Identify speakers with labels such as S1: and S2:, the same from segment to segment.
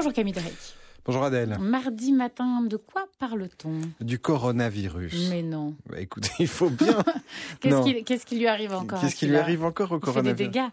S1: Bonjour Camille Drake.
S2: Bonjour Adèle.
S1: Mardi matin, de quoi parle-t-on?
S2: Du coronavirus.
S1: Mais non.
S2: Bah, écoutez, il faut bien.
S1: qu'est-ce, qui, lui arrive encore
S2: Qu'est-ce qui lui arrive encore au
S1: il
S2: coronavirus
S1: fait des dégâts.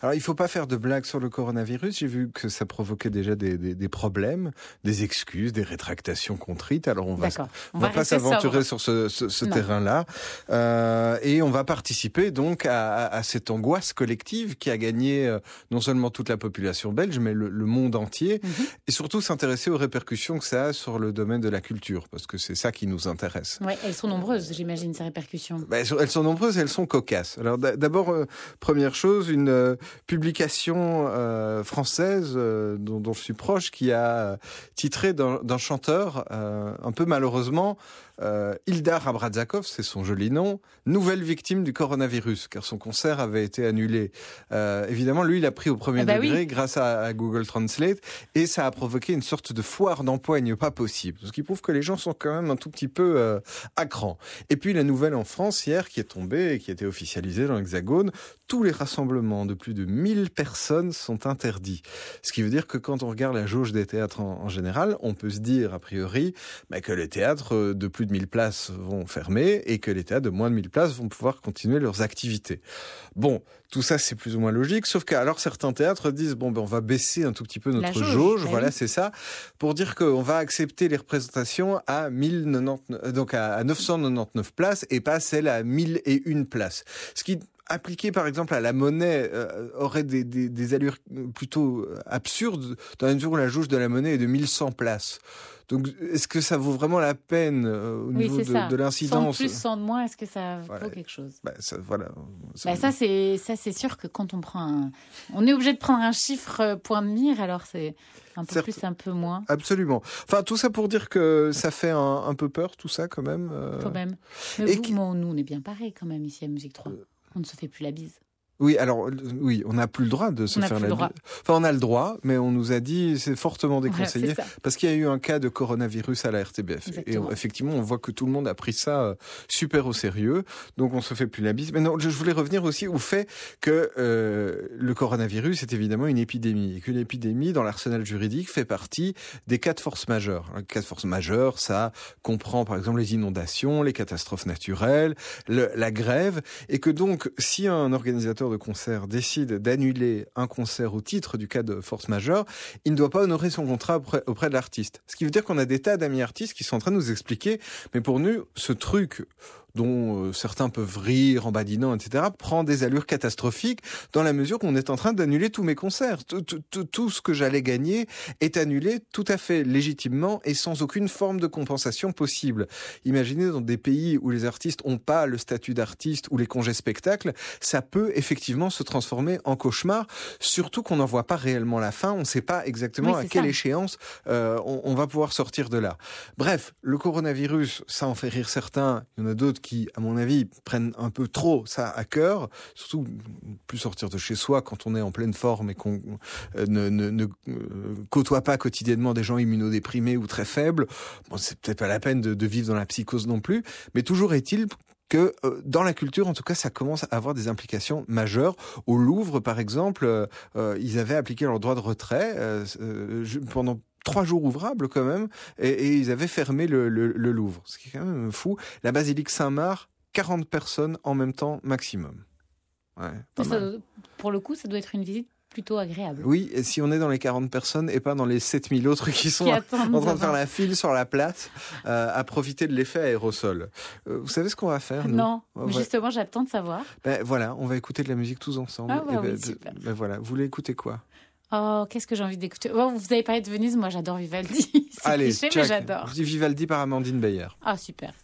S2: Alors, il faut pas faire de blagues sur le coronavirus. J'ai vu que ça provoquait déjà des, des, des problèmes, des excuses, des rétractations contrites. Alors, on va, on va pas s'aventurer sur ce, ce, ce
S1: Non.
S2: terrain-là. Euh, et on va participer donc à, à- à cette angoisse collective qui a gagné euh, non seulement toute la population belge, mais le, le monde entier.
S1: Mhm.
S2: Et surtout s'intéresser aux répercussions que ça a sur le domaine de la culture, parce que c'est ça qui nous intéresse.
S1: Ouais, elles sont nombreuses, j'imagine, ces répercussions.
S2: Bah, elles, sont, elles sont nombreuses, elles sont cocasses. Alors d'a- d'abord, euh, première chose, une euh, publication euh, française dont, dont je suis proche qui a titré d'un chanteur, un peu malheureusement, euh, Ildar Abradzakov, c'est son joli nom, nouvelle victime du coronavirus, car son concert avait été annulé. Euh, évidemment, lui, il a pris au premier
S1: Ah bah
S2: degré
S1: oui.
S2: grâce à, à Google Translate, et ça a provoqué une sorte de foire d'empoigne pas possible, ce qui prouve que les gens sont quand même un tout petit peu euh, à cran. Et puis la nouvelle en France hier qui est tombée et qui a été officialisée dans l'Hexagone, tous les rassemblements de plus de 1000 personnes sont interdits. Ce qui veut dire que quand on regarde la jauge des théâtres en, en général, on peut se dire a priori bah, que les théâtres euh, de plus de 1000 places vont fermer et que les théâtres de moins de 1000 places vont pouvoir continuer leurs activités. Bon, tout ça c'est plus ou moins logique, sauf qu'alors certains théâtres disent bon ben on va baisser un tout petit peu notre
S1: jauge,
S2: jauge,
S1: bah
S2: voilà
S1: oui.
S2: c'est ça, pour dire qu'on va accepter les représentations à 1099, euh, donc à 999 places et pas celles à 1001 places. Ce qui appliqué par exemple à la monnaie euh, aurait des, des, des allures plutôt absurdes dans la mesure où la jauge de la monnaie est de 1100 places. Donc est-ce que ça vaut vraiment la peine euh, au
S1: Oui,
S2: niveau de, de
S1: 100
S2: l'incidence
S1: de plus, 100 de moins, est-ce que ça
S2: Voilà.
S1: vaut quelque chose?
S2: Bah, ça, voilà.
S1: Bah, ça, c'est ça, c'est sûr que quand on prend un, on est obligé de prendre un chiffre euh, point de mire, alors c'est un peu
S2: Certes.
S1: plus, un peu moins,
S2: Absolument. Enfin, tout ça pour dire que ça fait un, un peu peur, tout ça, quand même. euh.
S1: quand même. Mais
S2: et
S1: vous,
S2: qui-
S1: moi, nous, on est bien pareil quand même ici à Musique 3. On ne se fait plus la bise.
S2: Oui, alors, euh, oui, on n'a plus le droit de se
S1: On
S2: faire la
S1: droit.
S2: Enfin, on a le droit, mais on nous a dit, c'est fortement déconseillé. Parce qu'il y a eu un cas de coronavirus à la RTBF. Et
S1: Exactement.
S2: effectivement, on voit que tout le monde a pris ça euh, super au sérieux. Donc, on se fait plus la bise. Mais non, je voulais revenir aussi au fait que euh, le coronavirus est évidemment une épidémie. Et qu'une épidémie, dans l'arsenal juridique, fait partie des cas de force majeure. Un cas de force majeure, ça comprend par exemple les inondations, les catastrophes naturelles, le- la grève. Et que donc, si un organisateur de concert décide d'annuler un concert au titre du cas de force majeure, il ne doit pas honorer son contrat auprès, de l'artiste. Ce qui veut dire qu'on a des tas d'amis artistes qui sont en train de nous expliquer, mais pour nous, ce truc dont euh, certains peuvent rire en badinant, etc., prend des allures catastrophiques dans la mesure qu'on est en train d'annuler tous mes concerts. Tout, tout- tout- ce que j'allais gagner est annulé tout à fait légitimement et sans aucune forme de compensation possible. Imaginez dans des pays où les artistes n'ont pas le statut d'artiste ou les congés spectacles, ça peut effectivement se transformer en cauchemar, surtout qu'on n'en voit pas réellement la fin, on ne sait pas exactement
S1: Oui,
S2: à quelle
S1: ça.
S2: échéance euh, on, on va pouvoir sortir de là. Bref, le coronavirus, ça en fait rire certains, il y en a d'autres qui, à mon avis, prennent un peu trop ça à cœur, surtout plus sortir de chez soi quand on est en pleine forme et qu'on euh, ne, euh, côtoie pas quotidiennement des gens immunodéprimés ou très faibles. Bon, c'est peut-être pas la peine de, vivre dans la psychose non plus, mais toujours est-il que euh, dans la culture, en tout cas, ça commence à avoir des implications majeures. Au Louvre, par exemple, ils avaient appliqué leur droit de retrait euh, pendant trois jours ouvrables quand même, et, et ils avaient fermé le, le, le Louvre, ce qui est quand même fou. La basilique Saint-Marc, 40 personnes en même temps maximum. Ouais, pas
S1: Ça
S2: mal.
S1: doit- pour le coup, ça doit être une visite plutôt agréable.
S2: Oui, et si on est dans les 40 personnes et pas dans les 7000 autres qui sont
S1: Qui
S2: en train de faire la file sur la place euh, à profiter de l'effet aérosol. Euh, vous savez ce qu'on va faire nous?
S1: Non,
S2: ouais.
S1: justement, j'attends de savoir.
S2: Ben voilà, on va écouter de la musique tous ensemble.
S1: Ah bah
S2: Et
S1: oui,
S2: ben,
S1: super.
S2: ben voilà, vous voulez écouter quoi?
S1: Oh, qu'est-ce que j'ai envie d'écouter? Oh, vous avez parlé de Venise, moi j'adore Vivaldi.
S2: Allez,
S1: cliché, mais j'adore.
S2: Vivaldi par Amandine Bayer.
S1: Ah, super.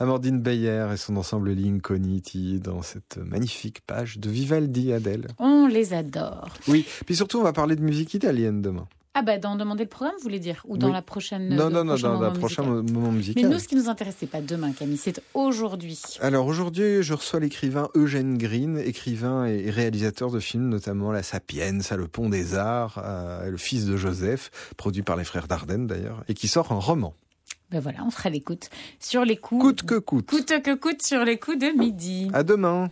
S2: Amandine Bayer et son ensemble Lincolnity dans cette magnifique page de Vivaldi Adèle.
S1: On les adore.
S2: Oui, puis surtout on va parler de musique italienne demain.
S1: Ah bah dans demander le programme, vous voulez dire? Ou dans
S2: Oui.
S1: la prochaine
S2: Non,
S1: le
S2: non, non, dans le
S1: moment
S2: prochain
S1: musical?
S2: moment
S1: Mais
S2: musical.
S1: nous, ce qui nous intéresse, c'est pas demain, Camille, c'est aujourd'hui.
S2: Alors aujourd'hui, je reçois l'écrivain Eugène Green, écrivain et réalisateur de films, notamment La Sapiens, Le Pont des Arts, euh, Le Fils de Joseph, produit par les frères Dardenne d'ailleurs, et qui sort un roman.
S1: Ben voilà, on fera l'écoute sur les coups.
S2: Coûte que coûte.
S1: Coûte que coûte sur les coups de midi.
S2: À demain.